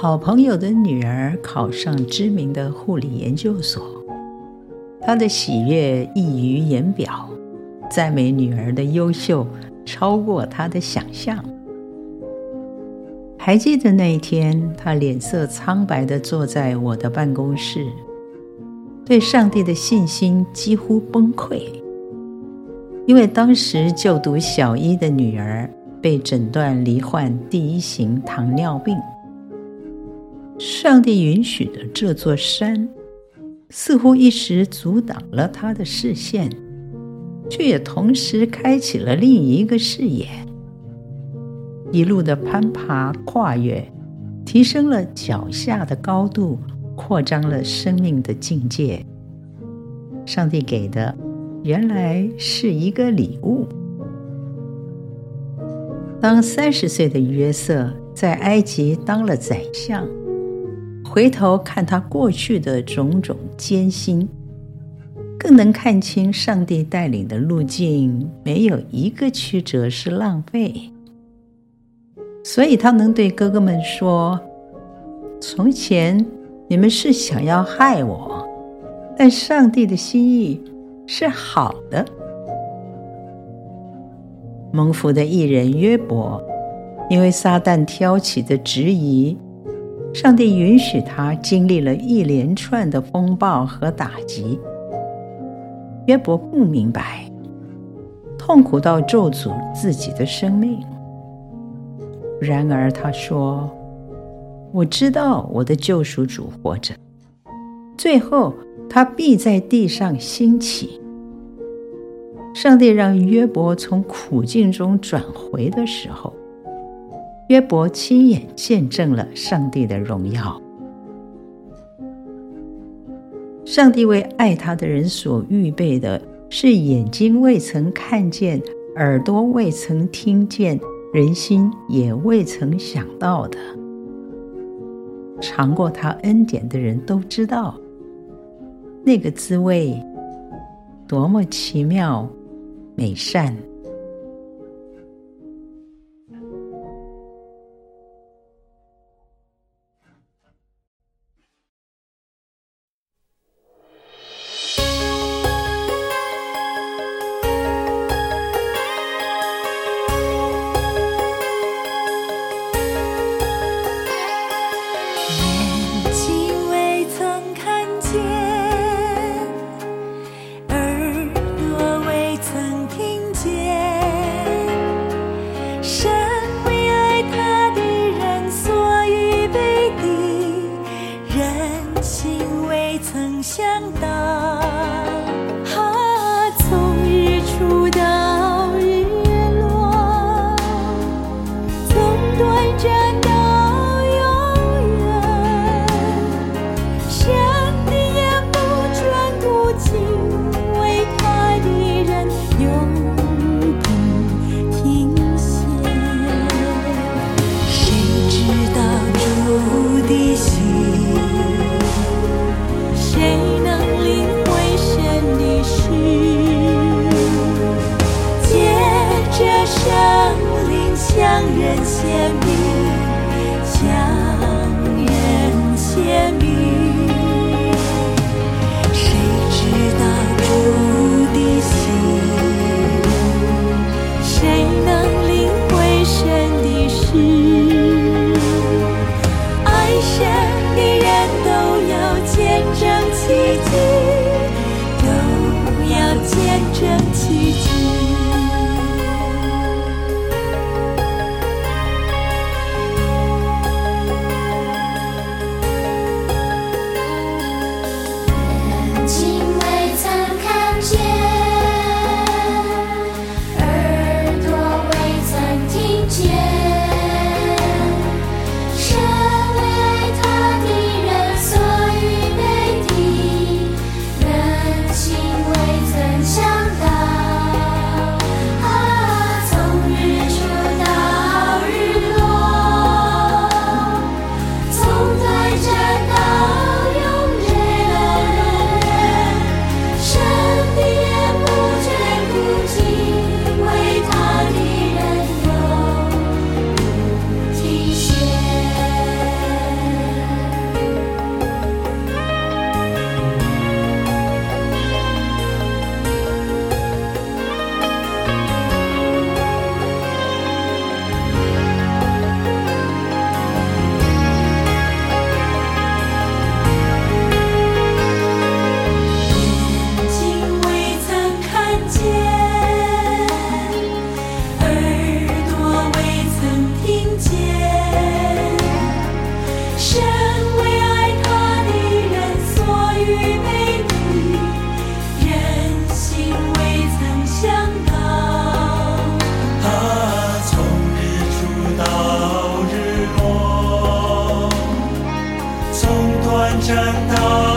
好朋友的女儿考上知名的护理研究所，他的喜悦溢于言表，赞美女儿的优秀超过他的想象。还记得那一天，他脸色苍白地坐在我的办公室，对上帝的信心几乎崩溃，因为当时就读小一的女儿被诊断罹患第一型糖尿病。上帝允许的这座山，似乎一时阻挡了他的视线，却也同时开启了另一个视野。一路的攀爬跨越，提升了脚下的高度，扩张了生命的境界。上帝给的，原来是一个礼物。当三十岁的约瑟在埃及当了宰相，回头看他过去的种种艰辛，更能看清上帝带领的路径，没有一个曲折是浪费。所以他能对哥哥们说：“从前你们是想要害我，但上帝的心意是好的。”蒙福的义人约伯，因为撒旦挑起的质疑，上帝允许他经历了一连串的风暴和打击。约伯不明白，痛苦到咒诅自己的生命。然而他说：“我知道我的救赎主活着，最后他必在地上兴起。”上帝让约伯从苦境中转回的时候，约伯亲眼见证了上帝的荣耀。上帝为爱他的人所预备的是眼睛未曾看见，耳朵未曾听见。人心也未曾想到的，尝过他恩典的人都知道，那个滋味多么奇妙、美善。肩并战到